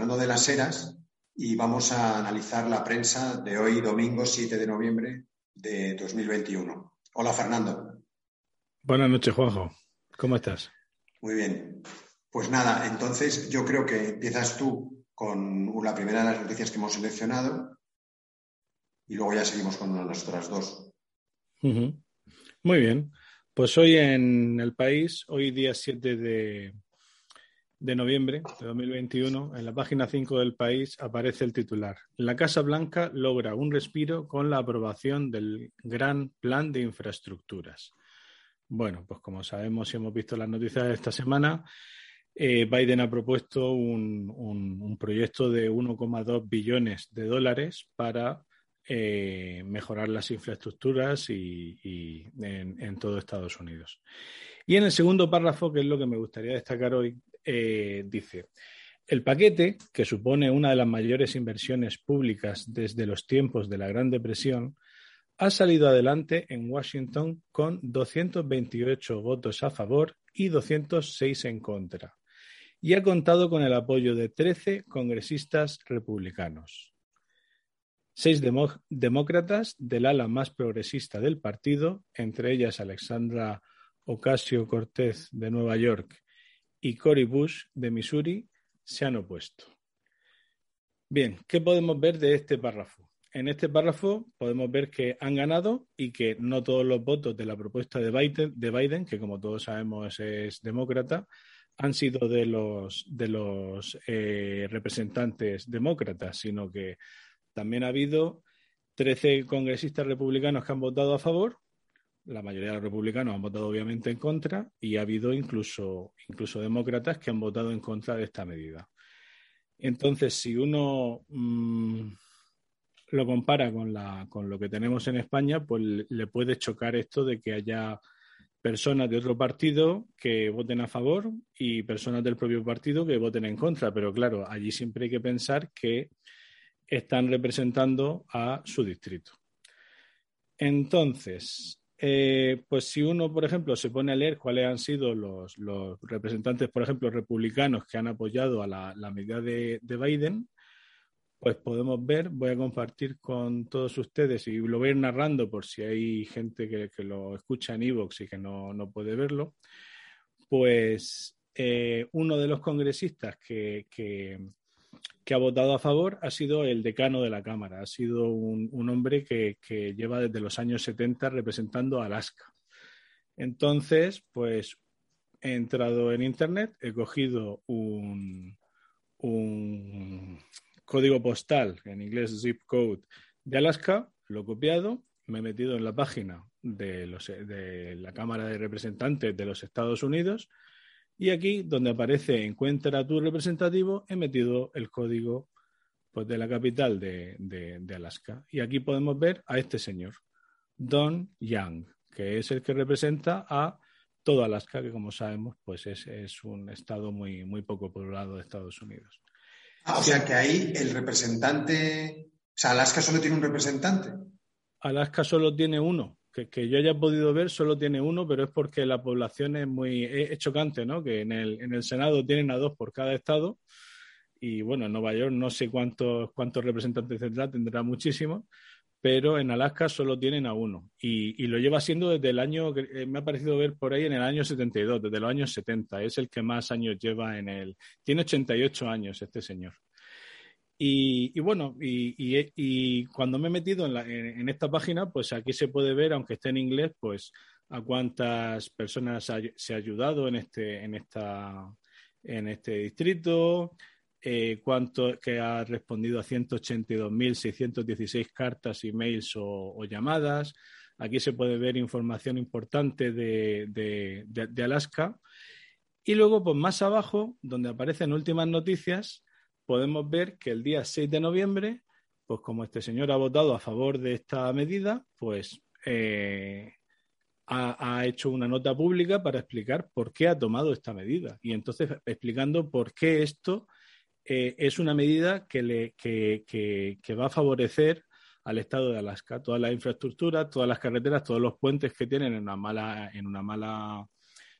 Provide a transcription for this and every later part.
Fernando de las Heras y vamos a analizar la prensa de hoy, domingo 7 de noviembre de 2021. Hola, Fernando. Buenas noches, Juanjo. ¿Cómo estás? Muy bien. Pues nada, entonces yo creo que empiezas tú con la primera de las noticias que hemos seleccionado y luego ya seguimos con nuestras dos. Muy bien. Pues hoy en el país, hoy día 7 de, de noviembre de 2021, en la página 5 del país aparece el titular. La Casa Blanca logra un respiro con la aprobación del gran plan de infraestructuras. Bueno, pues como sabemos y hemos visto las noticias de esta semana, eh, Biden ha propuesto un, proyecto de 1,2 billones de dólares para eh, mejorar las infraestructuras y, en, todo Estados Unidos. Y en el segundo párrafo, que es lo que me gustaría destacar hoy, eh, dice, el paquete, que supone una de las mayores inversiones públicas desde los tiempos de la Gran Depresión, ha salido adelante en Washington con 228 votos a favor y 206 en contra y ha contado con el apoyo de 13 congresistas republicanos. Seis demócratas del ala más progresista del partido, entre ellas Alexandra Ocasio Cortez de Nueva York y Cory Bush de Missouri, se han opuesto. Bien, ¿qué podemos ver de este párrafo? En este párrafo podemos ver que han ganado y que no todos los votos de la propuesta de Biden, de Biden que como todos sabemos es demócrata, han sido de los, de los eh, representantes demócratas, sino que también ha habido 13 congresistas republicanos que han votado a favor, la mayoría de los republicanos han votado obviamente en contra y ha habido incluso, incluso demócratas que han votado en contra de esta medida. Entonces, si uno mm, lo compara con, la, con lo que tenemos en España, pues le puede chocar esto de que haya personas de otro partido que voten a favor y personas del propio partido que voten en contra. Pero claro, allí siempre hay que pensar que están representando a su distrito. Entonces, eh, pues si uno, por ejemplo, se pone a leer cuáles han sido los, representantes, por ejemplo, republicanos que han apoyado a la, medida de Biden, pues podemos ver, voy a compartir con todos ustedes y lo voy a ir narrando por si hay gente que, lo escucha en Evox y que no, puede verlo, pues eh, uno de los congresistas que, ha votado a favor ha sido el decano de la Cámara, ha sido un, hombre que, que, lleva desde los años 70 representando a Alaska. Entonces, pues he entrado en Internet, he cogido un, un código postal, en inglés zip code, de Alaska, lo he copiado, me he metido en la página de, los, de la Cámara de Representantes de los Estados Unidos y aquí, donde aparece Encuentra tu representativo, he metido el código pues, de la capital de, de, Alaska. Y aquí podemos ver a este señor, Don Young, que es el que representa a todo Alaska, que como sabemos, pues es, es un estado muy, muy poco poblado de Estados Unidos. Ah, o sea que ahí el representante, o sea, Alaska solo tiene un representante. Alaska solo tiene uno, que, yo haya podido ver solo tiene uno, pero es porque la población es muy es, chocante, ¿no? Que en el, en el Senado tienen a dos por cada estado y bueno, en Nueva York no sé cuántos cuántos representantes tendrá, tendrá muchísimos, pero en Alaska solo tienen a uno. Y, lo lleva siendo desde el año, que me ha parecido ver por ahí en el año 72, desde los años 70. Es el que más años lleva en el... Tiene 88 años este señor. Y, bueno, y, cuando me he metido en, esta página, pues aquí se puede ver, aunque esté en inglés, pues a cuántas personas se ha ayudado en este, en esta, en este distrito, eh, cuánto que ha respondido a 182.616 cartas, emails o, llamadas. Aquí se puede ver información importante de, de, Alaska. Y luego, pues más abajo, donde aparecen últimas noticias, podemos ver que el día 6 de noviembre, pues como este señor ha votado a favor de esta medida, pues eh, ha, hecho una nota pública para explicar por qué ha tomado esta medida. Y entonces explicando por qué esto eh, es una medida que, le, que, que, va a favorecer al estado de Alaska. Toda la infraestructura, todas las carreteras, todos los puentes que tienen en una mala, en una mala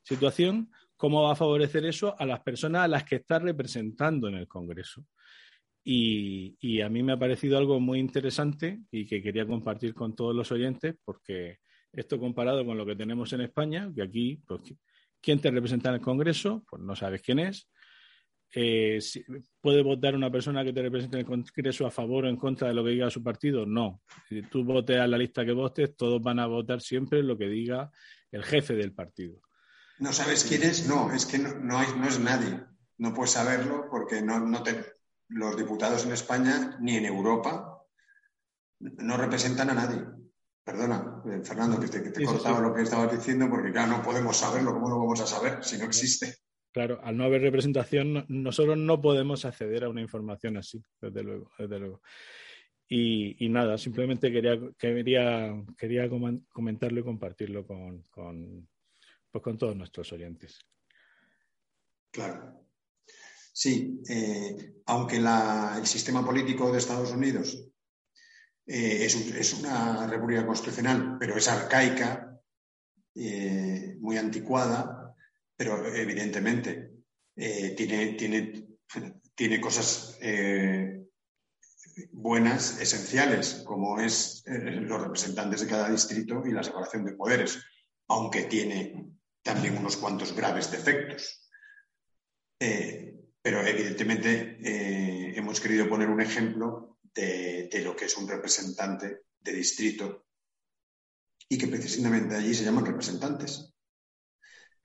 situación, ¿cómo va a favorecer eso a las personas a las que está representando en el Congreso? Y, a mí me ha parecido algo muy interesante y que quería compartir con todos los oyentes, porque esto comparado con lo que tenemos en España, que aquí, pues, ¿quién te representa en el Congreso? Pues no sabes quién es. Eh, ¿Puede votar una persona que te represente en el Congreso a favor o en contra de lo que diga su partido? No. Si tú votes a la lista que votes, todos van a votar siempre lo que diga el jefe del partido. ¿No sabes quién es? No, es que no, hay, no es nadie. No puedes saberlo porque no, no te, los diputados en España ni en Europa no representan a nadie. Perdona, eh, Fernando, que te, que cortaba lo que estabas diciendo, porque claro, no podemos saberlo. ¿Cómo lo vamos a saber si no existe? Claro, al no haber representación, nosotros no podemos acceder a una información así, desde luego, desde luego. Y, nada, simplemente quería, quería, quería comentarlo y compartirlo con, con, pues con todos nuestros oyentes. Claro. Sí, eh, aunque el sistema político de Estados Unidos eh, es, una república constitucional, pero es arcaica, eh, muy anticuada, pero evidentemente tiene, tiene, tiene, cosas buenas, esenciales, como es los representantes de cada distrito y la separación de poderes, aunque tiene también unos cuantos graves defectos. Pero evidentemente eh, hemos querido poner un ejemplo de, lo que es un representante de distrito y que precisamente allí se llaman representantes.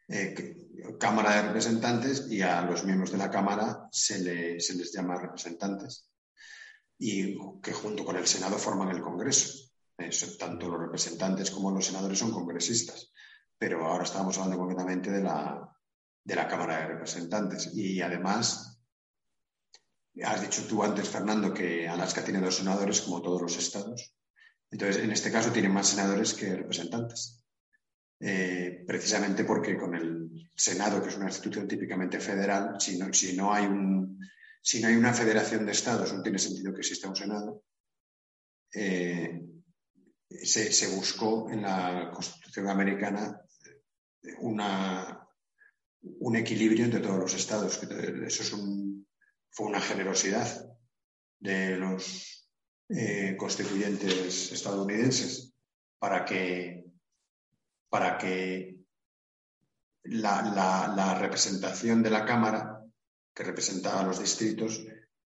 Eh, Cámara de Representantes y a los miembros de la Cámara se, les llama representantes y que junto con el Senado forman el Congreso. tanto los representantes como los senadores son congresistas, pero ahora estamos hablando concretamente de la, de la Cámara de Representantes. Y además, has dicho tú antes, Fernando, que Alaska tiene dos senadores como todos los estados. Entonces, en este caso tiene más senadores que representantes. Eh, precisamente porque con el Senado, que es una institución típicamente federal, si no, si no, hay, un, si no hay una federación de estados, no tiene sentido que exista un Senado. Eh, se, buscó en la Constitución americana un equilibrio entre todos los estados. Eso es fue una generosidad de los eh, constituyentes estadounidenses para que, para que la, representación de la Cámara, que representaba a los distritos,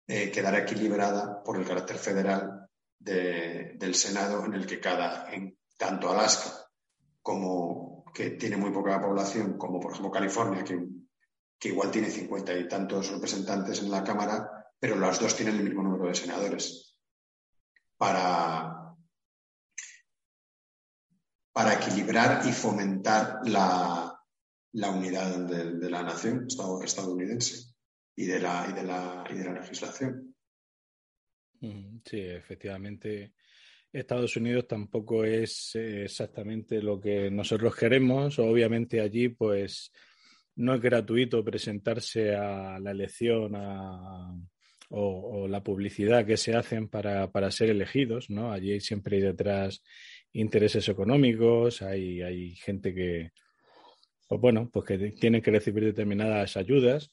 eh, quedara equilibrada por el carácter federal del Senado, en el que cada, tanto Alaska como que tiene muy poca población, como por ejemplo California, que, igual tiene cincuenta y tantos representantes en la Cámara, pero las dos tienen el mismo número de senadores. Para, para equilibrar y fomentar la, la unidad de, la nación estadounidense y de la, y de la, y de la legislación. Sí, efectivamente. Estados Unidos tampoco es eh, exactamente lo que nosotros queremos. Obviamente allí, pues, no es gratuito presentarse a la elección o, la publicidad que se hacen para, ser elegidos, ¿no? Allí siempre hay detrás intereses económicos, hay, hay gente que, pues bueno, pues que tiene que recibir determinadas ayudas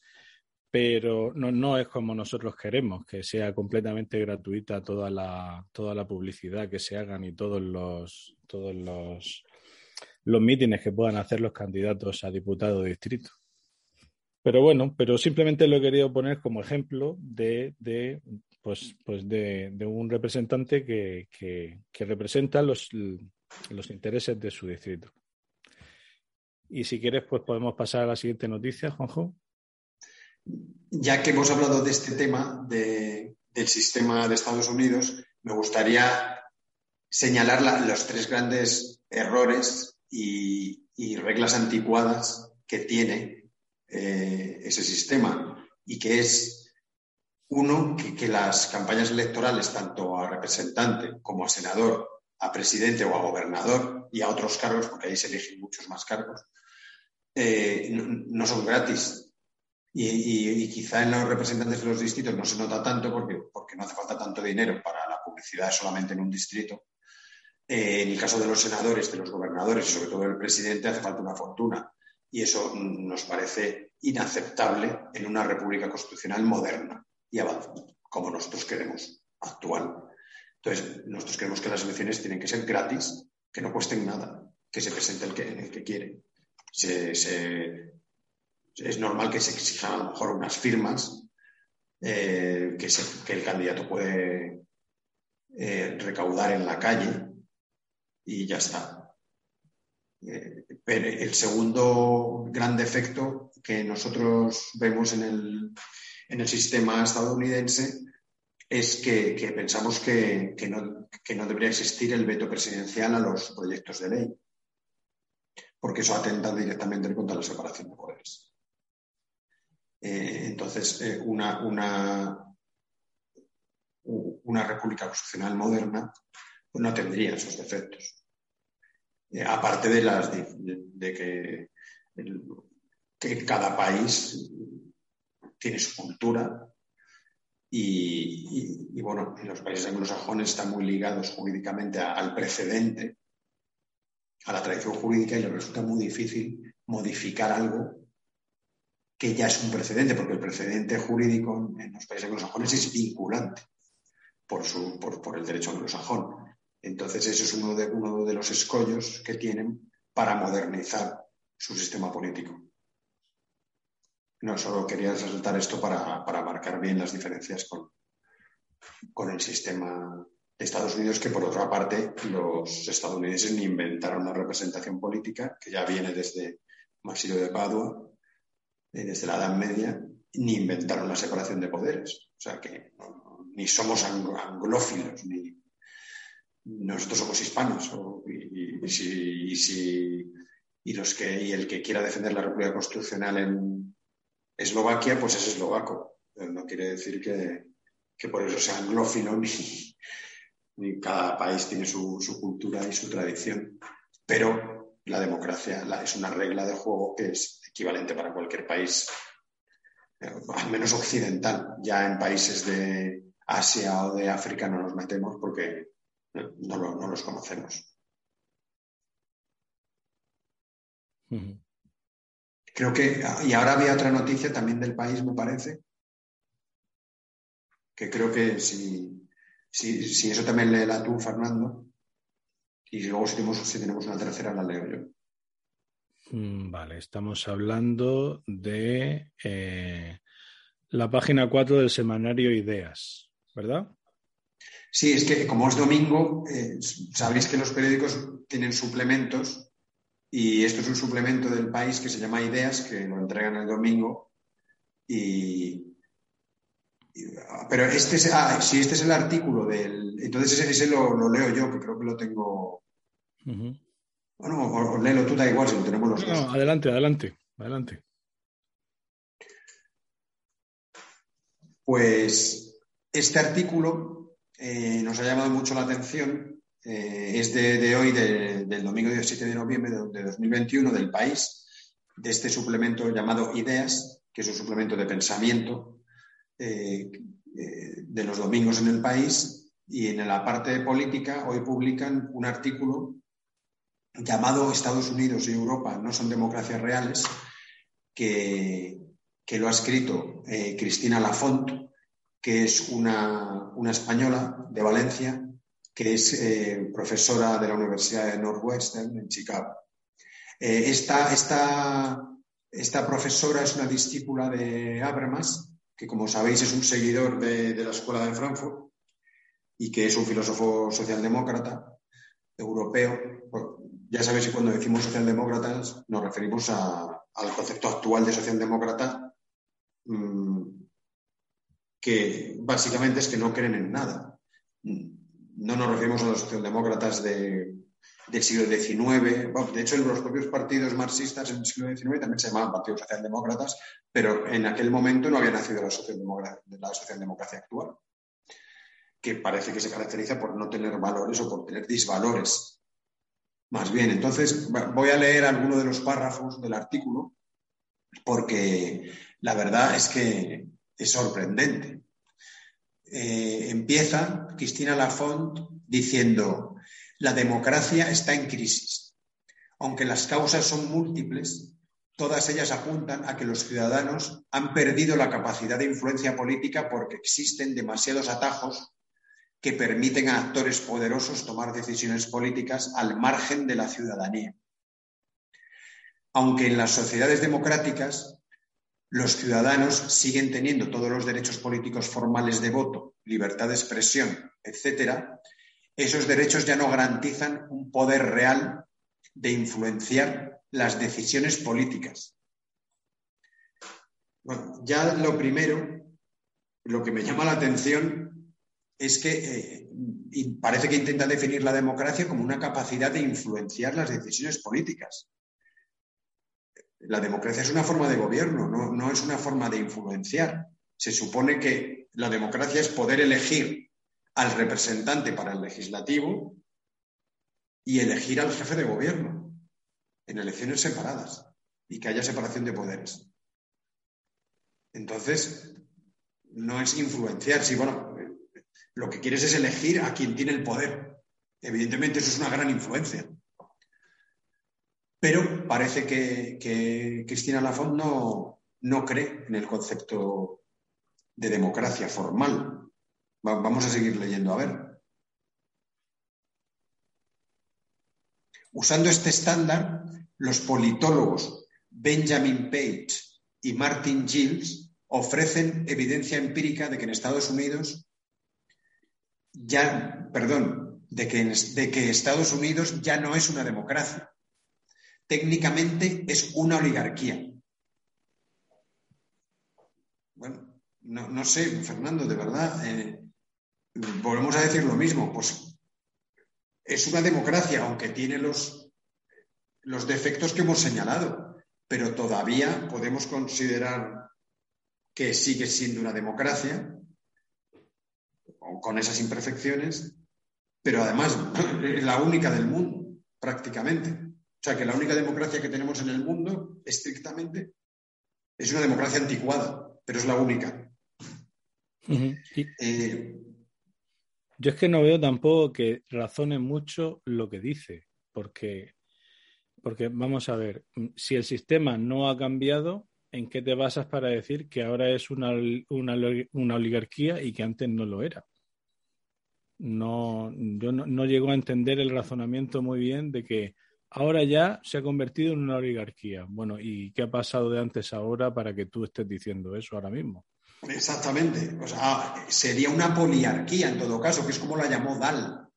pero no, no es como nosotros queremos, que sea completamente gratuita toda la, toda la publicidad que se hagan y todos los, todos los, los mítines que puedan hacer los candidatos a diputado de distrito. Pero bueno, pero simplemente lo he querido poner como ejemplo de, de pues, pues de, de, un representante que, que, que representa los, los intereses de su distrito. Y si quieres, pues podemos pasar a la siguiente noticia, Juanjo ya que hemos hablado de este tema del sistema de Estados Unidos, me gustaría señalar los tres grandes errores y, reglas anticuadas que tiene eh, ese sistema y que es uno que, las campañas electorales tanto a representante como a senador, a presidente o a gobernador y a otros cargos, porque ahí se eligen muchos más cargos, eh, no, son gratis, y, quizá en los representantes de los distritos no se nota tanto porque, porque no hace falta tanto dinero para la publicidad solamente en un distrito. Eh, en el caso de los senadores, de los gobernadores y sobre todo del presidente hace falta una fortuna. Y eso nos parece inaceptable en una república constitucional moderna y como nosotros queremos, actual. Entonces, nosotros queremos que las elecciones tienen que ser gratis, que no cuesten nada, que se presente el que, el que quiere. Es normal que se exijan a lo mejor unas firmas eh, que, que, el candidato puede eh, recaudar en la calle y ya está. Eh, pero el segundo gran defecto que nosotros vemos en el, en el sistema estadounidense es que, pensamos que, no, que, no, debería existir el veto presidencial a los proyectos de ley, porque eso atenta directamente contra la separación de poderes. Eh, entonces, eh, una, una, una, república constitucional moderna no tendría esos defectos. Eh, aparte de, las, de, que, cada país tiene su cultura, y, bueno, en los países anglosajones están muy ligados jurídicamente al precedente, a la tradición jurídica, y les resulta muy difícil modificar algo que ya es un precedente, porque el precedente jurídico en los países anglosajones es vinculante por, su, por, el derecho anglosajón. Entonces, eso es uno de, uno de los escollos que tienen para modernizar su sistema político. No, solo quería resaltar esto para, marcar bien las diferencias con, con el sistema de Estados Unidos, que por otra parte los estadounidenses ni inventaron la representación política, que ya viene desde Marsilio de Padua, desde la Edad Media, ni inventaron la separación de poderes. O sea que ni somos anglófilos, ni nosotros somos hispanos. y, si, y, los que, y el que quiera defender la República Constitucional en, Eslovaquia, pues es eslovaco. No quiere decir que, por eso sea anglófilo, ni, cada país tiene su, cultura y su tradición. Pero la democracia es una regla de juego que es equivalente para cualquier país, al menos occidental. Ya en países de Asia o de África no nos metemos porque no, los conocemos. Creo que, y ahora había otra noticia también del país, me parece, que creo que si, si, eso también la tú, Fernando, y luego si tenemos, si tenemos una tercera, la leo yo. Mm, vale, estamos hablando de eh, la página 4 del semanario Ideas, ¿verdad? Sí, es que como es domingo, eh, sabéis que los periódicos tienen suplementos y esto es un suplemento del país que se llama Ideas, que lo entregan el domingo. Y, pero este es, ah, si este es el artículo del. Entonces ese, lo, leo yo, que creo que lo tengo. Bueno, o, léelo tú, da igual si lo tenemos los dos. No, adelante, adelante, adelante. Pues este artículo eh, nos ha llamado mucho la atención eh, es de, hoy, del domingo 17 de noviembre de, 2021, del país, de este suplemento llamado Ideas, que es un suplemento de pensamiento eh, de los domingos en el país. Y en la parte política, hoy publican un artículo llamado Estados Unidos y Europa no son democracias reales, que, lo ha escrito Cristina Lafont, que es una, una española de Valencia, que es eh, profesora de la Universidad de Northwestern en Chicago. Eh, esta, esta, profesora es una discípula de Habermas, que como sabéis es un seguidor de, la Escuela de Frankfurt y que es un filósofo socialdemócrata europeo. Ya sabéis que cuando decimos socialdemócratas nos referimos al concepto actual de socialdemócrata, mm, que básicamente es que no creen en nada no nos referimos a los socialdemócratas del siglo XIX. de hecho, en los propios partidos marxistas en el siglo XIX también se llamaban partidos socialdemócratas, pero en aquel momento no había nacido la socialdemocracia, actual, que parece que se caracteriza por no tener valores o por tener disvalores. Más bien, entonces voy a leer algunos de los párrafos del artículo porque la verdad es que es sorprendente. Eh, empieza Cristina Lafont diciendo, la democracia está en crisis. Aunque las causas son múltiples, todas ellas apuntan a que los ciudadanos han perdido la capacidad de influencia política porque existen demasiados atajos que permiten a actores poderosos tomar decisiones políticas al margen de la ciudadanía. Aunque en las sociedades democráticas los ciudadanos siguen teniendo todos los derechos políticos formales de voto, libertad de expresión, etcétera, esos derechos ya no garantizan un poder real de influenciar las decisiones políticas. ya lo primero, lo que me llama la atención es que eh, parece que intenta definir la democracia como una capacidad de influenciar las decisiones políticas. La democracia es una forma de gobierno, no es una forma de influenciar. Se supone que la democracia es poder elegir al representante para el legislativo y elegir al jefe de gobierno en elecciones separadas y que haya separación de poderes. Entonces, no es influenciar, si bueno, lo que quieres es elegir a quien tiene el poder. Evidentemente, eso es una gran influencia. Pero parece que, Cristina Lafont no, no cree en el concepto de democracia formal. Vamos a seguir leyendo, a ver. Usando este estándar, los politólogos Benjamin Page y Martin Giles ofrecen evidencia empírica de que en Estados Unidos ya, perdón, de que, Estados Unidos ya no es una democracia. Técnicamente es una oligarquía. Bueno, no, sé, Fernando, de verdad, eh, volvemos a decir lo mismo, pues es una democracia, aunque tiene los, los defectos que hemos señalado, pero todavía podemos considerar que sigue siendo una democracia, con esas imperfecciones, pero además es la única del mundo, prácticamente. O sea, que la única democracia que tenemos en el mundo, estrictamente, es una democracia anticuada, pero es la única. Yo es que no veo tampoco que razone mucho lo que dice, porque, porque vamos a ver, si el sistema no ha cambiado, ¿en qué te basas para decir que ahora es una, una, oligarquía y que antes no lo era? No, yo no, llego a entender el razonamiento muy bien de que ahora ya se ha convertido en una oligarquía. Bueno, ¿y qué ha pasado de antes a ahora para que tú estés diciendo eso ahora mismo? Exactamente. O sea, sería una poliarquía en todo caso, que es como la llamó Dahl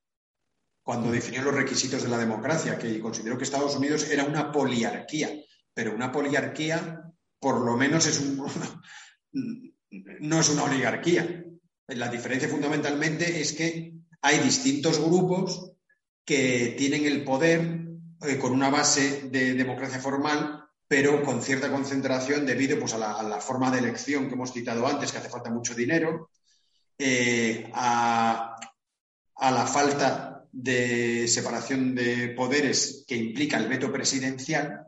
cuando definió los requisitos de la democracia, que consideró que Estados Unidos era una poliarquía. Pero una poliarquía, por lo menos, es un, no es una oligarquía. La diferencia fundamentalmente es que hay distintos grupos que tienen el poder eh, con una base de democracia formal pero con cierta concentración debido pues, a, la, forma de elección que hemos citado antes, que hace falta mucho dinero, eh, a, la falta de separación de poderes que implica el veto presidencial.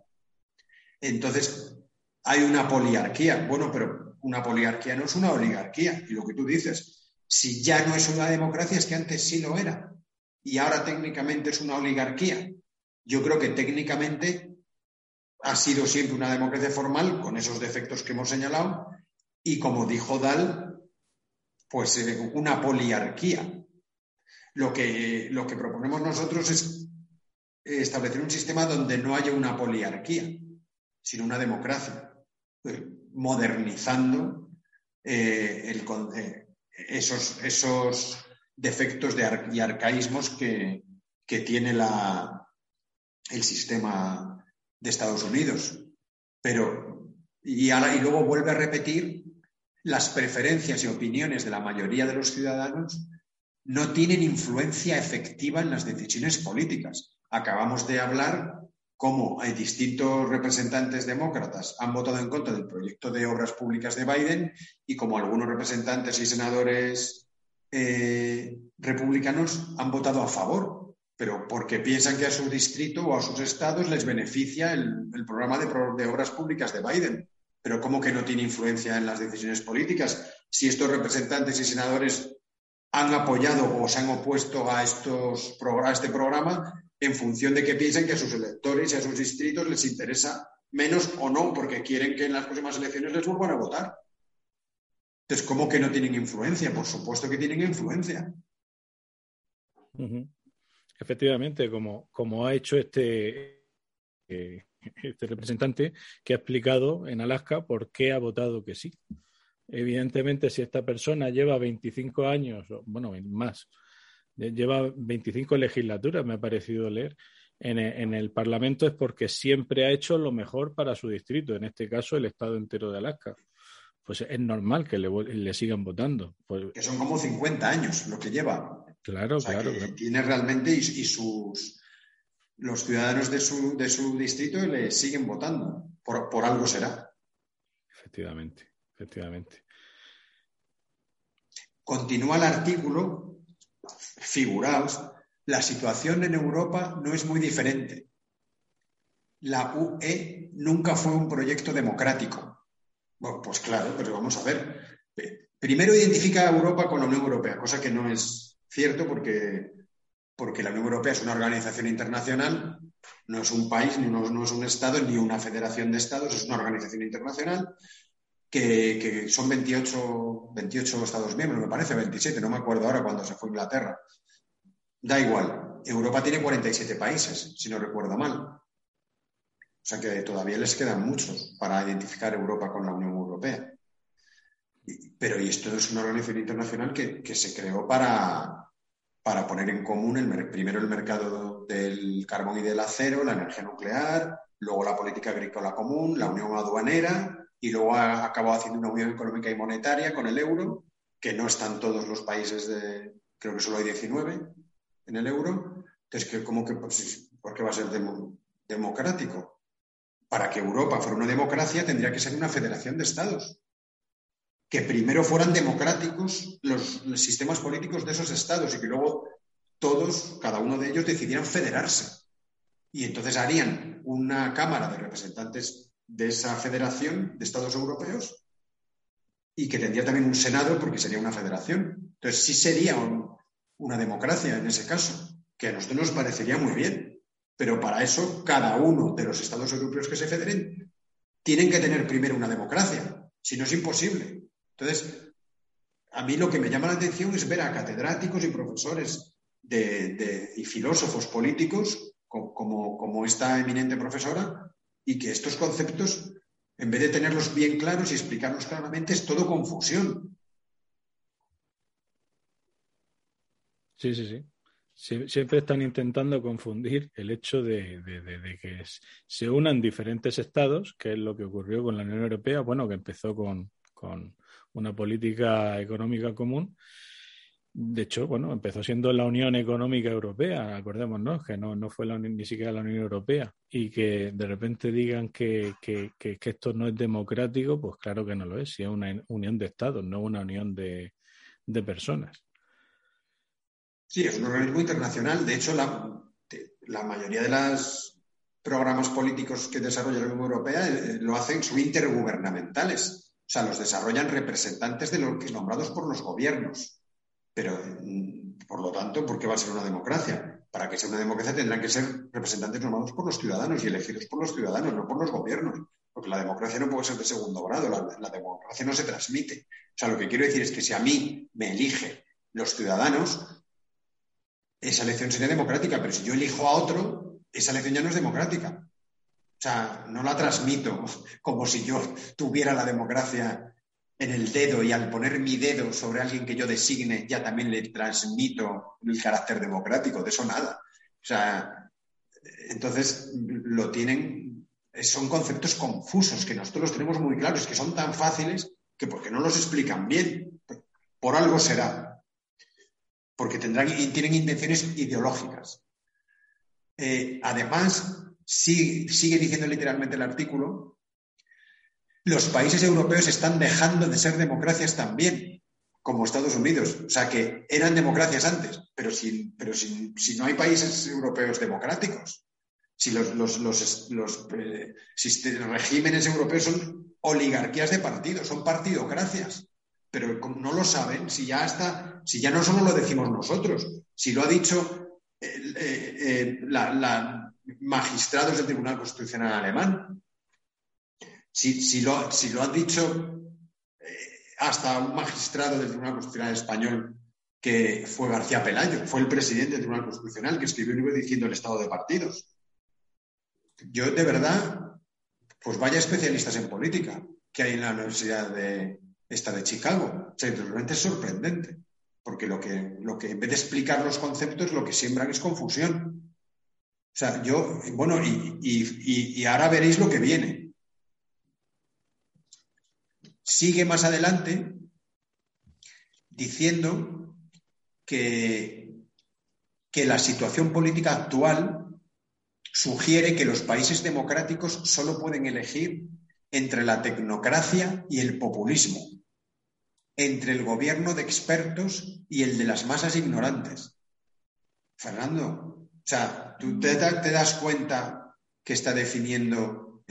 Entonces, hay una poliarquía. Bueno, pero una poliarquía no es una oligarquía. Y lo que tú dices, si ya no es una democracia, es que antes sí lo era. Y ahora técnicamente es una oligarquía. Yo creo que técnicamente ha sido siempre una democracia formal con esos defectos que hemos señalado y, como dijo Dahl, pues eh, una poliarquía. Lo que, lo que proponemos nosotros es establecer un sistema donde no haya una poliarquía, sino una democracia, eh, modernizando eh, esos, esos, defectos de y arcaísmos que, tiene el sistema de Estados Unidos. Pero, y luego vuelve a repetir, las preferencias y opiniones de la mayoría de los ciudadanos no tienen influencia efectiva en las decisiones políticas. Acabamos de hablar cómo hay distintos representantes demócratas han votado en contra del proyecto de obras públicas de Biden y como algunos representantes y senadores eh, republicanos han votado a favor pero porque piensan que a su distrito o a sus estados les beneficia el, programa de, obras públicas de Biden. Pero ¿cómo que no tiene influencia en las decisiones políticas? Si estos representantes y senadores han apoyado o se han opuesto a, estos, a este programa en función de que piensen que a sus electores y a sus distritos les interesa menos o no, porque quieren que en las próximas elecciones les vuelvan a votar. Entonces, ¿cómo que no tienen influencia? Por supuesto que tienen influencia. Efectivamente, como, como ha hecho este, eh, este representante, que ha explicado en Alaska por qué ha votado que sí. Evidentemente, si esta persona lleva 25 años, bueno, más, lleva 25 legislaturas, me ha parecido leer, en, el Parlamento es porque siempre ha hecho lo mejor para su distrito, en este caso el Estado entero de Alaska. Pues es normal que le, sigan votando. Pues que son como 50 años lo que lleva. Claro, claro, Tiene realmente y, sus los ciudadanos de su, de su distrito le siguen votando. Por, por algo será. Efectivamente, efectivamente. Continúa el artículo, figuraos, la situación en Europa no es muy diferente. La UE nunca fue un proyecto democrático. Bueno, pues claro, pero vamos a ver. Primero identifica a Europa con la Unión Europea, cosa que no es cierto porque, porque la Unión Europea es una organización internacional, no es un país, no, no es un Estado, ni una federación de Estados, es una organización internacional que, que, son 28, 28 Estados miembros, me parece, 27, no me acuerdo ahora cuando se fue Inglaterra. Da igual. Europa tiene 47 países, si no recuerdo mal. O sea que todavía les quedan muchos para identificar Europa con la Unión Europea. Pero y esto es una organización internacional que, se creó para, para, poner en común el, primero el mercado del carbón y del acero, la energía nuclear, luego la política agrícola común, la unión aduanera y luego ha acabado haciendo una unión económica y monetaria con el euro, que no están todos los países de, creo que solo hay 19, en el euro, entonces, que, ¿cómo que, pues, ¿por qué va a ser democrático? Para que Europa fuera una democracia tendría que ser una federación de estados. Que primero fueran democráticos los, sistemas políticos de esos estados y que luego todos, cada uno de ellos, decidieran federarse. Y entonces harían una Cámara de Representantes de esa federación de Estados europeos y que tendría también un Senado porque sería una federación. Entonces sí sería un, una democracia en ese caso, que a nosotros nos parecería muy bien. Pero para eso, cada uno de los estados europeos que se federen tienen que tener primero una democracia. Si no es imposible. Entonces, a mí lo que me llama la atención es ver a catedráticos y profesores y filósofos políticos, como, como esta eminente profesora, y que estos conceptos, en vez de tenerlos bien claros y explicarlos claramente, es todo confusión. Sí, sí, sí. siempre están intentando confundir el hecho de, que se unan diferentes estados, que es lo que ocurrió con la Unión Europea, bueno, que empezó con, una política económica común. De hecho, bueno, empezó siendo la Unión Económica Europea, acordémonos, que no, no fue ni siquiera la Unión Europea, y que de repente digan que, que, esto no es democrático, pues claro que no lo es, si es una unión de estados, no una unión de personas. Sí, es un organismo internacional. De hecho, la, mayoría de los programas políticos que desarrolla la Unión Europea eh, lo hacen, son intergubernamentales. O sea, los desarrollan representantes de los nombrados por los gobiernos. Pero, mm, por lo tanto, ¿por qué va a ser una democracia? Para que sea una democracia tendrán que ser representantes nombrados por los ciudadanos y elegidos por los ciudadanos, no por los gobiernos. Porque la democracia no puede ser de segundo grado, la democracia no se transmite. O sea, lo que quiero decir es que si a mí me elige los ciudadanos, esa elección sería democrática, pero si yo elijo a otro, esa elección ya no es democrática. O sea, no la transmito como si yo tuviera la democracia en el dedo y al poner mi dedo sobre alguien que yo designe ya también le transmito el carácter democrático. De eso nada. O sea, entonces lo tienen, son conceptos confusos que nosotros los tenemos muy claros, que son tan fáciles que porque no los explican bien, por algo será porque tendrán, tienen intenciones ideológicas. Eh, además, sigue diciendo literalmente el artículo, los países europeos están dejando de ser democracias también, como Estados Unidos. O sea, que eran democracias antes, pero, si, pero si, no hay países europeos democráticos, si los, eh, regímenes europeos son oligarquías de partidos, son partidocracias pero no lo saben, si ya está, si ya no solo lo decimos nosotros, si lo ha dicho eh, eh, la, magistrados del Tribunal Constitucional alemán, Si, lo, si lo ha dicho eh, hasta un magistrado del Tribunal Constitucional Español que fue García Pelayo, fue el presidente del Tribunal Constitucional que escribió un libro diciendo el estado de partidos. Yo, de verdad, pues vaya especialistas en política que hay en la Universidad de esta de Chicago. O sea, realmente es sorprendente, porque lo que, lo que en vez de explicar los conceptos, lo que siembran es confusión. O sea, yo, bueno, y, y ahora veréis lo que viene. Sigue más adelante diciendo que, que la situación política actual sugiere que los países democráticos solo pueden elegir entre la tecnocracia y el populismo, entre el gobierno de expertos y el de las masas ignorantes. Fernando, o sea, ¿tú te, das cuenta que está definiendo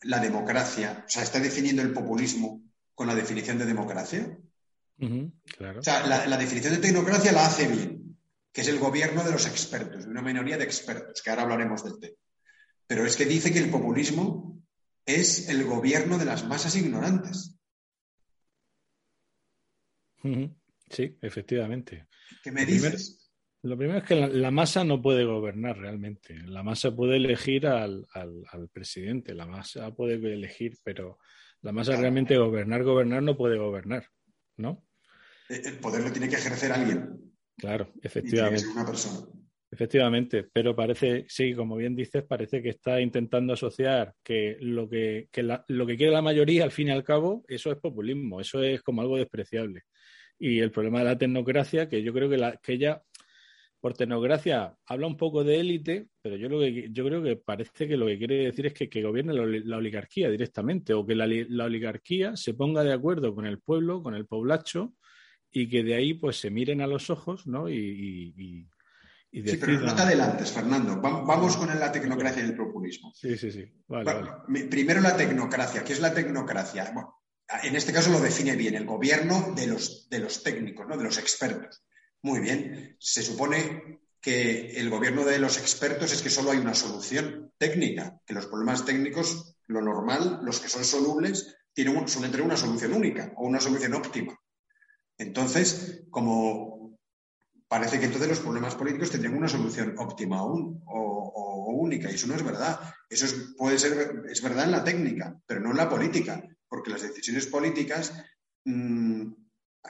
la democracia, o sea, está definiendo el populismo con la definición de democracia? O sea, la, definición de tecnocracia la hace bien, que es el gobierno de los expertos, de una minoría de expertos, que ahora hablaremos del tema. Pero es que dice que el populismo es el gobierno de las masas ignorantes. Sí, efectivamente. ¿Qué me dices? lo primero es que la, masa no puede gobernar realmente. La masa puede elegir al, presidente, la masa puede elegir, pero la masa realmente gobernar, gobernar no puede gobernar, ¿no? El poder lo tiene que ejercer alguien. Claro, efectivamente. una persona. Efectivamente, pero parece, sí, como bien dices, parece que está intentando asociar que lo que, lo que quiere la mayoría, al fin y al cabo, eso es populismo, eso es como algo despreciable. Y el problema de la tecnocracia, que yo creo que, la, que ella, por tecnocracia, habla un poco de élite, pero yo, lo que, yo creo que parece que lo que quiere decir es que, que gobierne la, oligarquía directamente, o que la, oligarquía se ponga de acuerdo con el pueblo, con el poblacho, y que de ahí pues se miren a los ojos, ¿no? y Sí, pero no te adelantes, Fernando. Vamos con la tecnocracia y el populismo. Sí, sí, sí. Primero la tecnocracia. ¿Qué es la tecnocracia? en este caso lo define bien el gobierno de los, de los técnicos, ¿no? de los expertos. Muy bien. Se supone que el gobierno de los expertos es que solo hay una solución técnica, que los problemas técnicos, lo normal, los que son solubles, tienen suelen tener una solución única o una solución óptima. Entonces, como parece que entonces los problemas políticos tendrían una solución óptima aún o, única, y eso no es verdad. Eso puede ser, es verdad en la técnica, pero no en la política, porque las decisiones políticas mm,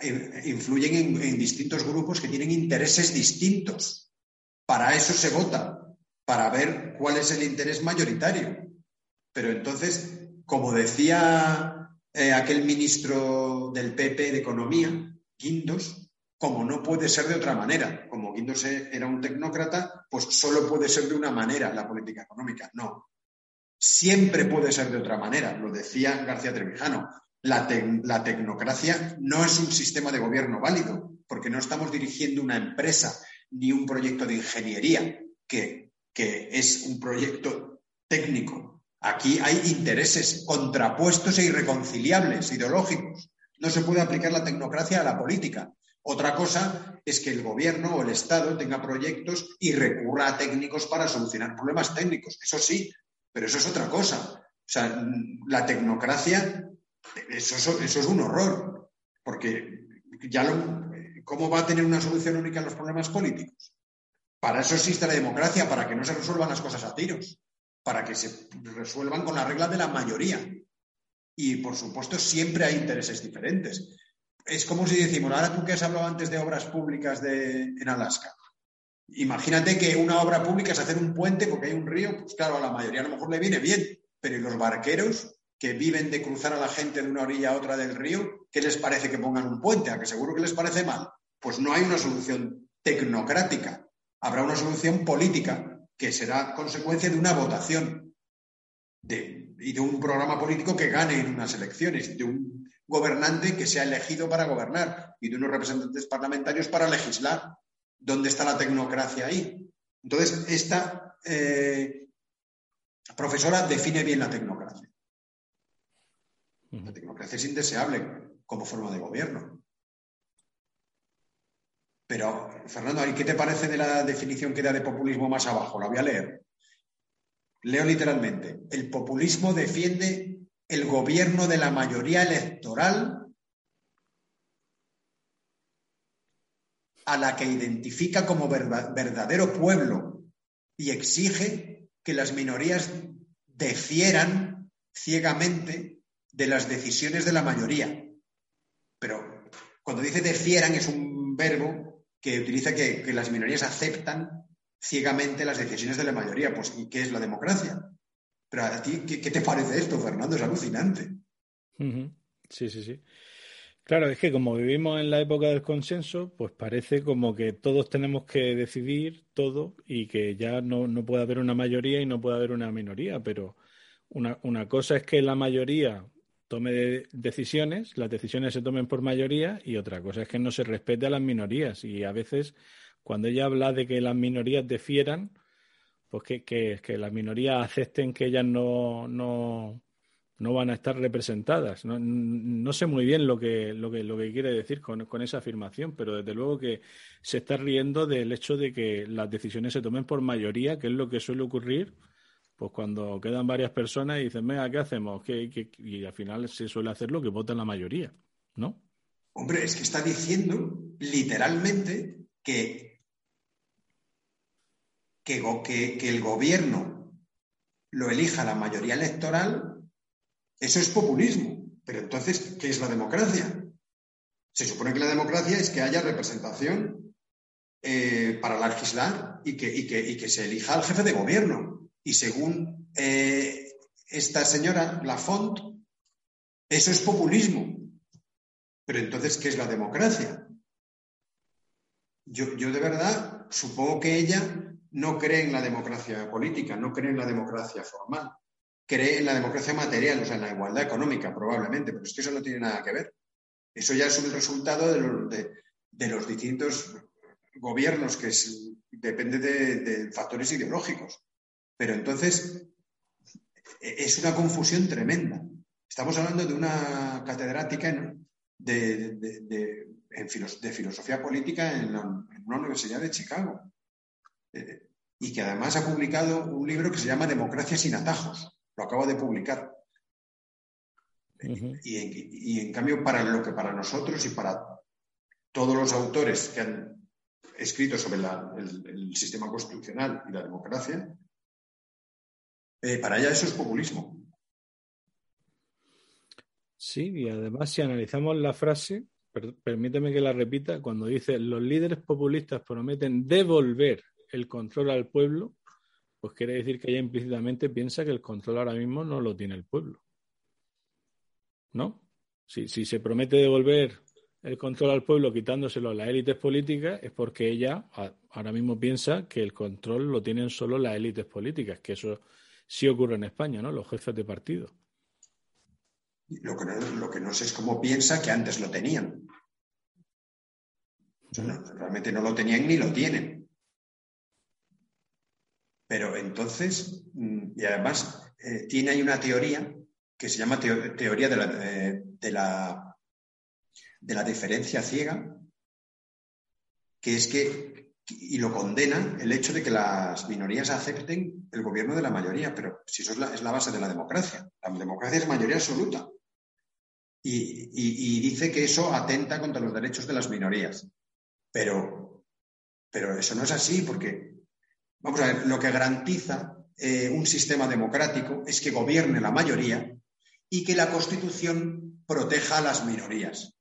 influyen en, distintos grupos que tienen intereses distintos. Para eso se vota, para ver cuál es el interés mayoritario. Pero entonces, como decía eh, aquel ministro del PP de Economía, Guindos, como no puede ser de otra manera. Como Guindos era un tecnócrata, pues solo puede ser de una manera la política económica. No. Siempre puede ser de otra manera, lo decía García Trevijano. La, tecnocracia no es un sistema de gobierno válido, porque no estamos dirigiendo una empresa ni un proyecto de ingeniería, que, que es un proyecto técnico. Aquí hay intereses contrapuestos e irreconciliables, ideológicos. No se puede aplicar la tecnocracia a la política. Otra cosa es que el gobierno o el Estado tenga proyectos y recurra a técnicos para solucionar problemas técnicos. Eso sí, pero eso es otra cosa. O sea, la tecnocracia, eso, es un horror, porque ya ¿cómo va a tener una solución única a los problemas políticos? Para eso existe la democracia, para que no se resuelvan las cosas a tiros, para que se resuelvan con la regla de la mayoría. Y, por supuesto, siempre hay intereses diferentes es como si decimos, ahora tú que has hablado antes de obras públicas en Alaska. Imagínate que una obra pública es hacer un puente porque hay un río, pues claro, a la mayoría a lo mejor le viene bien, pero ¿y los barqueros que viven de cruzar a la gente de una orilla a otra del río, qué les parece que pongan un puente? ¿A que seguro que les parece mal? Pues no hay una solución tecnocrática, habrá una solución política que será consecuencia de una votación y de un programa político que gane en unas elecciones, de un gobernante que sea elegido para gobernar y de unos representantes parlamentarios para legislar. ¿Dónde está la tecnocracia ahí? Entonces, esta eh, profesora define bien la tecnocracia. La tecnocracia es indeseable como forma de gobierno. Pero, Fernando, ¿qué te parece de la definición que da de populismo más abajo? La voy a leer. Leo literalmente. El populismo defiende el gobierno de la mayoría electoral a la que identifica como verdadero pueblo y exige que las minorías defieran ciegamente de las decisiones de la mayoría. Pero cuando dice defieran es un verbo que utiliza que, las minorías aceptan ciegamente las decisiones de la mayoría. Pues, ¿y qué es la democracia? Pero a ti, ¿qué, te parece esto, Fernando? Es alucinante. Sí, sí, sí. Claro, es que como vivimos en la época del consenso, pues parece como que todos tenemos que decidir todo y que ya no, no puede haber una mayoría y no puede haber una minoría, pero una, una cosa es que la mayoría tome decisiones, las decisiones se tomen por mayoría y otra cosa es que no se respete a las minorías y a veces cuando ella habla de que las minorías defieran, pues que, las minorías acepten que ellas no, no, no van a estar representadas. No, sé muy bien lo que, lo que, lo que quiere decir con, con, esa afirmación, pero desde luego que se está riendo del hecho de que las decisiones se tomen por mayoría, que es lo que suele ocurrir pues cuando quedan varias personas y dicen, venga, ¿qué hacemos? Y al final se suele hacer lo que vota la mayoría, ¿no? Hombre, es que está diciendo literalmente que, que, que el gobierno lo elija la mayoría electoral eso es populismo. Pero entonces, ¿qué es la democracia? Se supone que la democracia es que haya representación eh, para legislar y que, que, se elija al jefe de gobierno. Y según eh, esta señora Lafont, eso es populismo. Pero entonces, ¿qué es la democracia? Yo, yo de verdad supongo que ella no cree en la democracia política, no cree en la democracia formal cree en la democracia material, o sea, en la igualdad económica, probablemente, pero es que eso no tiene nada que ver. Eso ya es un resultado de, los, distintos gobiernos que depende de, factores ideológicos. Pero entonces es una confusión tremenda. Estamos hablando de una catedrática de, filosofía política en, una universidad de Chicago eh, y que además ha publicado un libro que se llama Democracia sin atajos. Lo acabo de publicar. y, en cambio, para lo que para nosotros y para todos los autores que han escrito sobre el, sistema constitucional y la democracia, eh, para ella eso es populismo. Sí, y además si analizamos la frase, permíteme que la repita, cuando dice los líderes populistas prometen devolver el control al pueblo, pues quiere decir que ella implícitamente piensa que el control ahora mismo no lo tiene el pueblo. ¿No? Si, se promete devolver el control al pueblo quitándoselo a las élites políticas, es porque ella ahora mismo piensa que el control lo tienen solo las élites políticas, que eso sí ocurre en España, ¿no? Los jefes de partido. Lo que no, lo que no sé es cómo piensa que antes lo tenían. realmente no lo tenían ni lo tienen. Pero entonces, mm, y además, eh, tiene ahí una teoría que se llama teoría de la, de, la, de la diferencia ciega, que es que, y lo condena el hecho de que las minorías acepten el gobierno de la mayoría, pero si eso es la, es la base de la democracia. La democracia es mayoría absoluta. Y, y, dice que eso atenta contra los derechos de las minorías. Pero, pero eso no es así, porque Vamos a ver, lo que garantiza eh, un sistema democrático es que gobierne la mayoría y que la Constitución proteja a las minorías.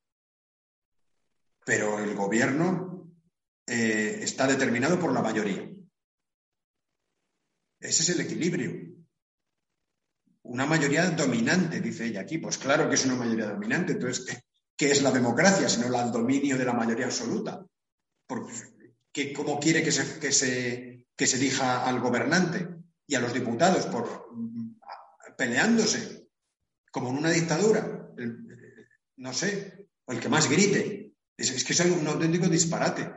Pero el gobierno eh, está determinado por la mayoría. Ese es el equilibrio. Una mayoría dominante, dice ella aquí. Pues claro que es una mayoría dominante. Entonces, ¿qué, es la democracia sino el dominio de la mayoría absoluta? Porque, ¿Cómo quiere que se que se elija al gobernante y a los diputados por mm, peleándose, como en una dictadura, no sé, o el que más grite. Es, que es un auténtico disparate.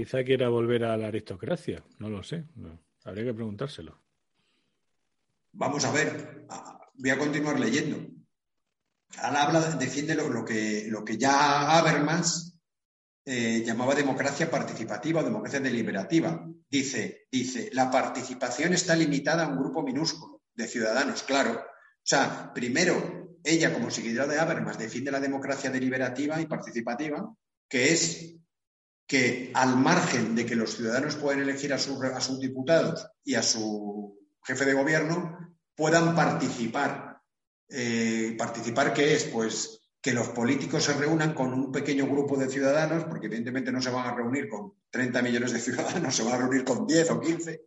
Quizá quiera volver a la aristocracia, no lo sé, habría que preguntárselo. Vamos a ver, voy a continuar leyendo. Ahora habla, defiende lo, que, lo que ya Habermas eh, llamaba democracia participativa o democracia deliberativa. Dice, dice, la participación está limitada a un grupo minúsculo, de ciudadanos, claro. O sea, primero, ella como seguidora de Habermas defiende la democracia deliberativa y participativa, que es que al margen de que los ciudadanos pueden elegir a, sus diputados y a su jefe de gobierno, puedan participar. Eh, ¿Participar qué es? Pues que los políticos se reúnan con un pequeño grupo de ciudadanos, porque evidentemente no se van a reunir con 30 millones de ciudadanos, se van a reunir con 10 o 15,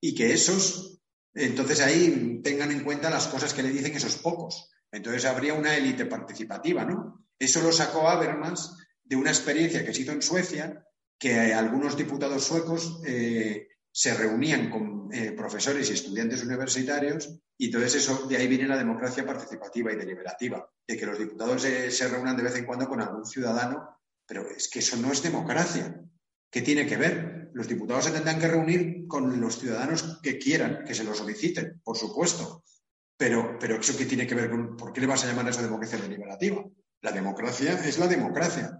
y que esos, entonces ahí tengan en cuenta las cosas que le dicen esos pocos. Entonces habría una élite participativa, ¿no? Eso lo sacó Habermas de una experiencia que se hizo en Suecia, que algunos diputados suecos eh, se reunían con eh, profesores y estudiantes universitarios y entonces eso, de ahí viene la democracia participativa y deliberativa, de que los diputados se, reúnan de vez en cuando con algún ciudadano, pero es que eso no es democracia. ¿Qué tiene que ver? Los diputados se tendrán que reunir con los ciudadanos que quieran, que se lo soliciten, por supuesto. Pero, pero eso qué tiene que ver con, ¿por qué le vas a llamar a esa democracia deliberativa? La democracia es la democracia.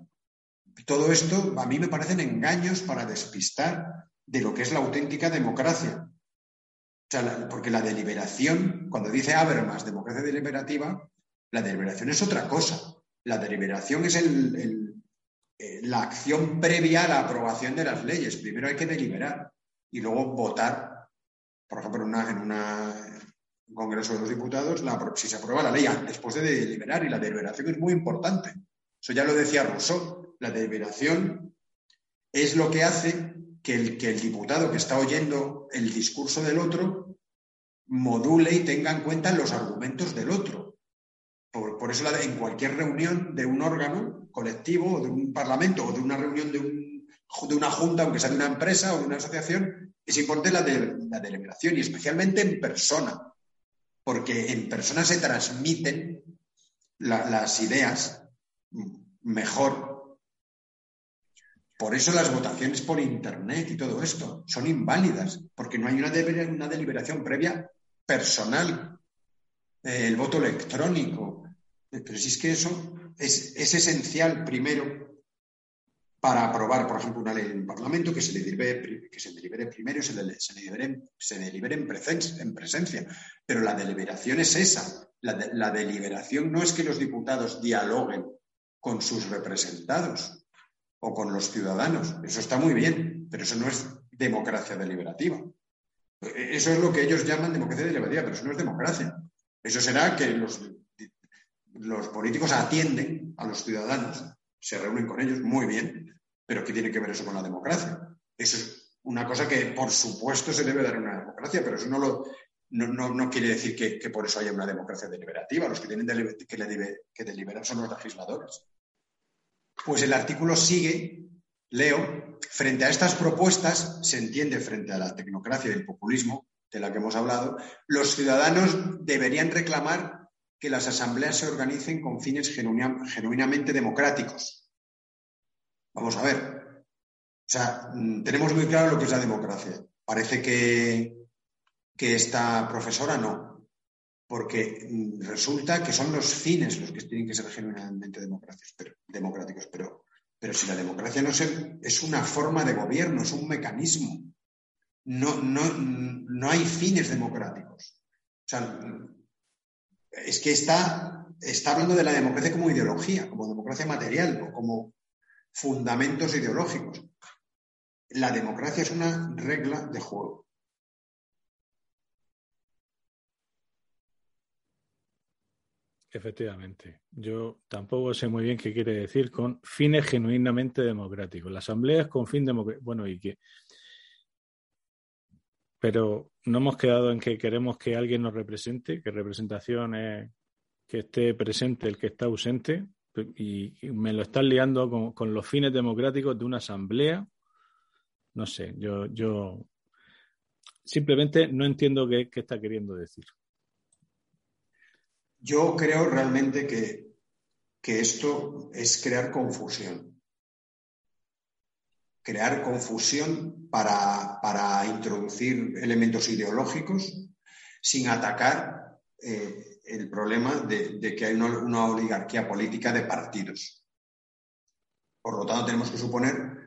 Todo esto a mí me parecen engaños para despistar de lo que es la auténtica democracia. porque la deliberación, cuando dice Habermas democracia deliberativa, la deliberación es otra cosa. La deliberación es eh, la acción previa a la aprobación de las leyes. Primero hay que deliberar y luego votar, por ejemplo, en, un Congreso de los Diputados, si se aprueba la ley después de deliberar. Y la deliberación es muy importante. Eso ya lo decía Rousseau. La deliberación es lo que hace que el, que el diputado que está oyendo el discurso del otro module y tenga en cuenta los argumentos del otro. Por, eso en cualquier reunión de un órgano colectivo o de un parlamento o de una reunión de, de una junta, aunque sea de una empresa o de una asociación, es importante la, la deliberación y especialmente en persona, porque en persona se transmiten las ideas mejor por eso las votaciones por Internet y todo esto son inválidas, porque no hay una, deliberación previa personal. el voto electrónico. Pero si es que eso es, esencial primero para aprobar, por ejemplo, una ley en el Parlamento que se delibere, que se primero, se, se se delibere en, presencia. Pero la deliberación es esa. la deliberación no es que los diputados dialoguen con sus representados o con los ciudadanos. Eso está muy bien, pero eso no es democracia deliberativa. Eso es lo que ellos llaman democracia deliberativa, pero eso no es democracia. Eso será que los, los políticos atienden a los ciudadanos, se reúnen con ellos, muy bien, pero ¿qué tiene que ver eso con la democracia? Eso es una cosa que, por supuesto, se debe dar en una democracia, pero eso no, lo, no, quiere decir que, por eso haya una democracia deliberativa. Los que tienen que, que deliberar son los legisladores. Pues el artículo sigue, leo, frente a estas propuestas, se entiende frente a la tecnocracia y el populismo de la que hemos hablado, los ciudadanos deberían reclamar que las asambleas se organicen con fines genuinamente democráticos. Vamos a ver. O sea, mm, tenemos muy claro lo que es la democracia. Parece que, que esta profesora no porque mm, resulta que son los fines los que tienen que ser genuinamente democráticos, pero, democráticos, pero, pero si la democracia no es, una forma de gobierno, es un mecanismo, no, no, no hay fines democráticos. O sea, es que está, está hablando de la democracia como ideología, como democracia material como fundamentos ideológicos. La democracia es una regla de juego. Efectivamente. Yo tampoco sé muy bien qué quiere decir con fines genuinamente democráticos. La asamblea es con fin democrático. Bueno, y que. Pero no hemos quedado en que queremos que alguien nos represente, que representación es que esté presente el que está ausente. Y, me lo están liando con, los fines democráticos de una asamblea. No sé, yo, yo simplemente no entiendo qué está queriendo decir. Yo creo realmente que, esto es crear confusión. Crear confusión para, introducir elementos ideológicos sin atacar eh, el problema de, que hay una, oligarquía política de partidos. Por lo tanto, tenemos que suponer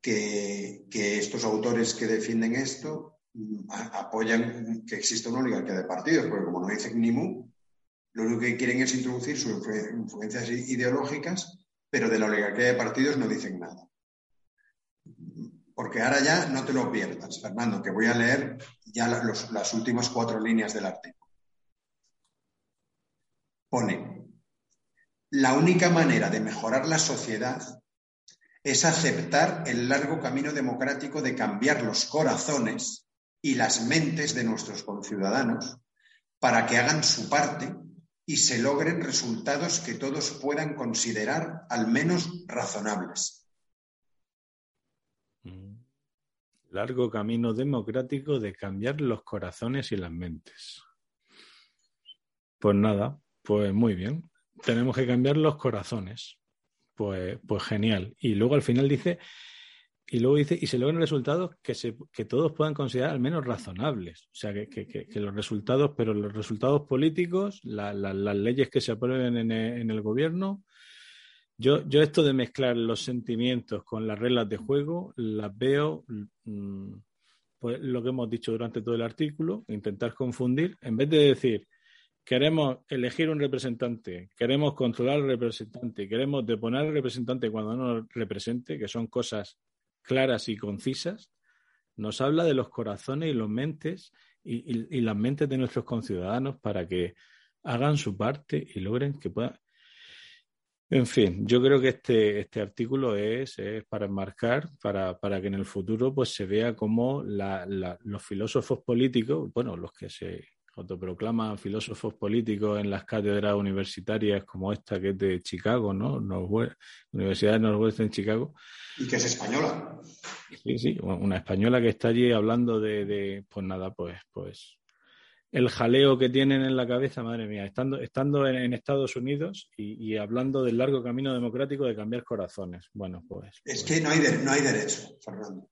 que, que estos autores que defienden esto mm, apoyan que exista una oligarquía de partidos, porque como no dicen ni mu, lo único que quieren es introducir sus influencias ideológicas, pero de la oligarquía de partidos no dicen nada. Porque ahora ya no te lo pierdas, Fernando, que voy a leer ya las últimas cuatro líneas del artículo. Pone, la única manera de mejorar la sociedad es aceptar el largo camino democrático de cambiar los corazones y las mentes de nuestros conciudadanos para que hagan su parte y se logren resultados que todos puedan considerar al menos razonables. Mm. Largo camino democrático de cambiar los corazones y las mentes. Pues nada, pues muy bien. Tenemos que cambiar los corazones. Pues, pues genial. Y luego al final dice y luego dice, y se logran resultados que, se, que todos puedan considerar al menos razonables. O sea, que, que, los resultados, pero los resultados políticos, las leyes que se aprueben en, en el, gobierno, yo, yo esto de mezclar los sentimientos con las reglas de juego, las veo, mm, pues lo que hemos dicho durante todo el artículo, intentar confundir, en vez de decir, queremos elegir un representante, queremos controlar al representante, queremos deponer al representante cuando no nos represente, que son cosas claras y concisas, nos habla de los corazones y los mentes y, las mentes de nuestros conciudadanos para que hagan su parte y logren que puedan. En fin, yo creo que este, este artículo es, para enmarcar, para, para, que en el futuro pues, se vea cómo los filósofos políticos, bueno, los que se autoproclaman filósofos políticos en las cátedras universitarias como esta que es de Chicago, ¿no? Universidad de Northwest en Chicago. Y que es española. Sí, sí, una española que está allí hablando de, pues nada, pues, pues el jaleo que tienen en la cabeza, madre mía, estando, estando en, Estados Unidos y, hablando del largo camino democrático de cambiar corazones. Bueno, pues. Es pues que no hay, no hay derecho, Fernando.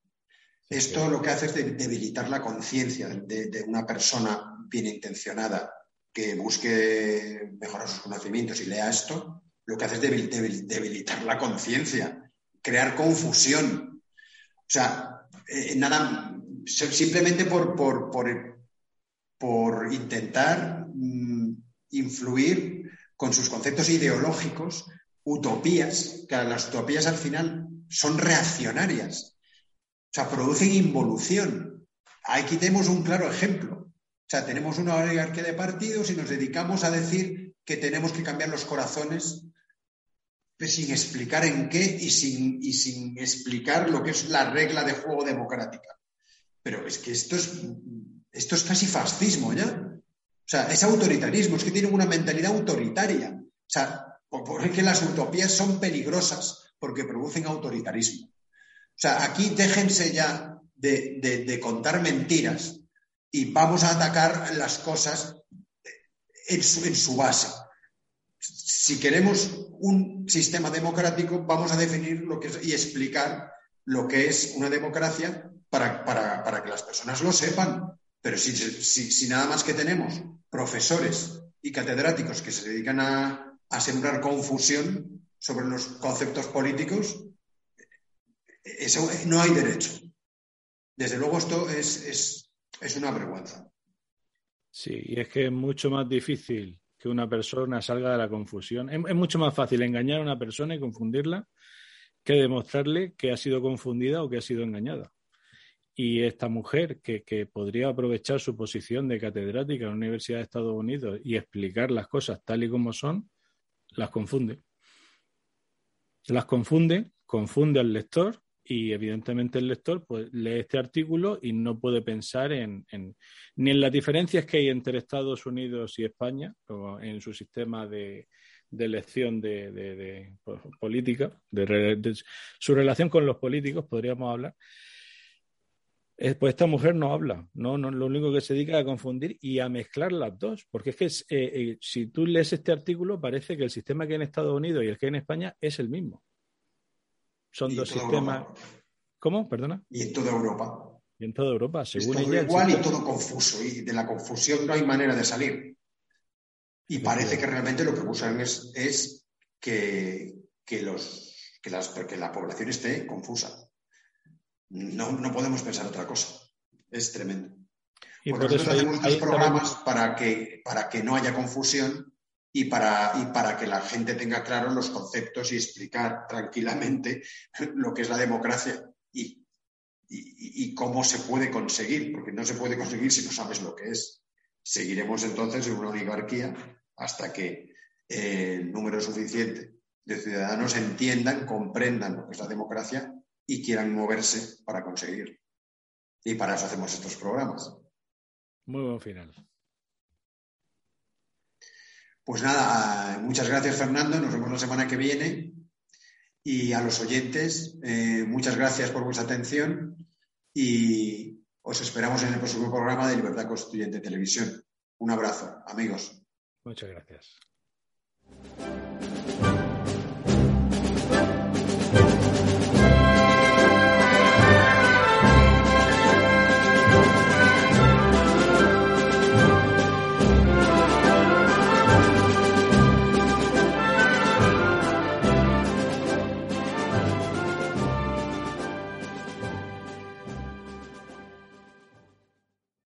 Esto lo que hace es debilitar la conciencia de, una persona bien intencionada que busque mejorar sus conocimientos y lea esto, lo que hace es debilitar la conciencia, crear confusión. O sea, eh, nada, simplemente por, por, por, intentar mm, influir con sus conceptos ideológicos, utopías, que las utopías al final son reaccionarias o sea, producen involución. Aquí tenemos un claro ejemplo. O sea, tenemos una oligarquía de partidos y nos dedicamos a decir que tenemos que cambiar los corazones pues, sin explicar en qué y sin, y sin explicar lo que es la regla de juego democrática. Pero es que esto es, esto es casi fascismo ya. O sea, es autoritarismo, es que tienen una mentalidad autoritaria. O sea, porque las utopías son peligrosas porque producen autoritarismo. O sea, aquí déjense ya de, contar mentiras y vamos a atacar las cosas en su, base. Si queremos un sistema democrático, vamos a definir lo que y explicar lo que es una democracia para, que las personas lo sepan. Pero si, si, nada más que tenemos profesores y catedráticos que se dedican a, a sembrar confusión sobre los conceptos políticos, eso, no hay derecho. Desde luego esto es, una vergüenza. Sí, y es que es mucho más difícil que una persona salga de la confusión. Es, mucho más fácil engañar a una persona y confundirla que demostrarle que ha sido confundida o que ha sido engañada. Y esta mujer que, que, podría aprovechar su posición de catedrática en la Universidad de Estados Unidos y explicar las cosas tal y como son, las confunde. Las confunde, confunde al lector y evidentemente el lector pues, lee este artículo y no puede pensar en, ni en las diferencias que hay entre Estados Unidos y España o en su sistema de, elección de, pues, política, de, su relación con los políticos, podríamos hablar. Eh, pues esta mujer no habla, no, no, lo único que se dedica a confundir y a mezclar las dos, porque es que eh, eh, si tú lees este artículo parece que el sistema que hay en Estados Unidos y el que hay en España es el mismo. Son dos sistemas. ¿Cómo? Perdona. Y en toda Europa. Y en toda Europa, según es todo igual y todo confuso. Y de la confusión no hay manera de salir. Y parece que realmente lo que buscan es, es que, los, que, las, que la población esté confusa. No, no podemos pensar otra cosa. Es tremendo. Y por nosotros hacemos programas para, que, para que no haya confusión y para, y para que la gente tenga claros los conceptos y explicar tranquilamente lo que es la democracia y, y, cómo se puede conseguir, porque no se puede conseguir si no sabes lo que es. Seguiremos entonces en una oligarquía hasta que eh, el número suficiente de ciudadanos entiendan, comprendan lo que es la democracia y quieran moverse para conseguirlo. Y para eso hacemos estos programas. Muy buen final. Pues nada, muchas gracias Fernando, nos vemos la semana que viene. Y a los oyentes, eh, muchas gracias por vuestra atención y os esperamos en el próximo programa de Libertad Constituyente Televisión. Un abrazo, amigos. Muchas gracias.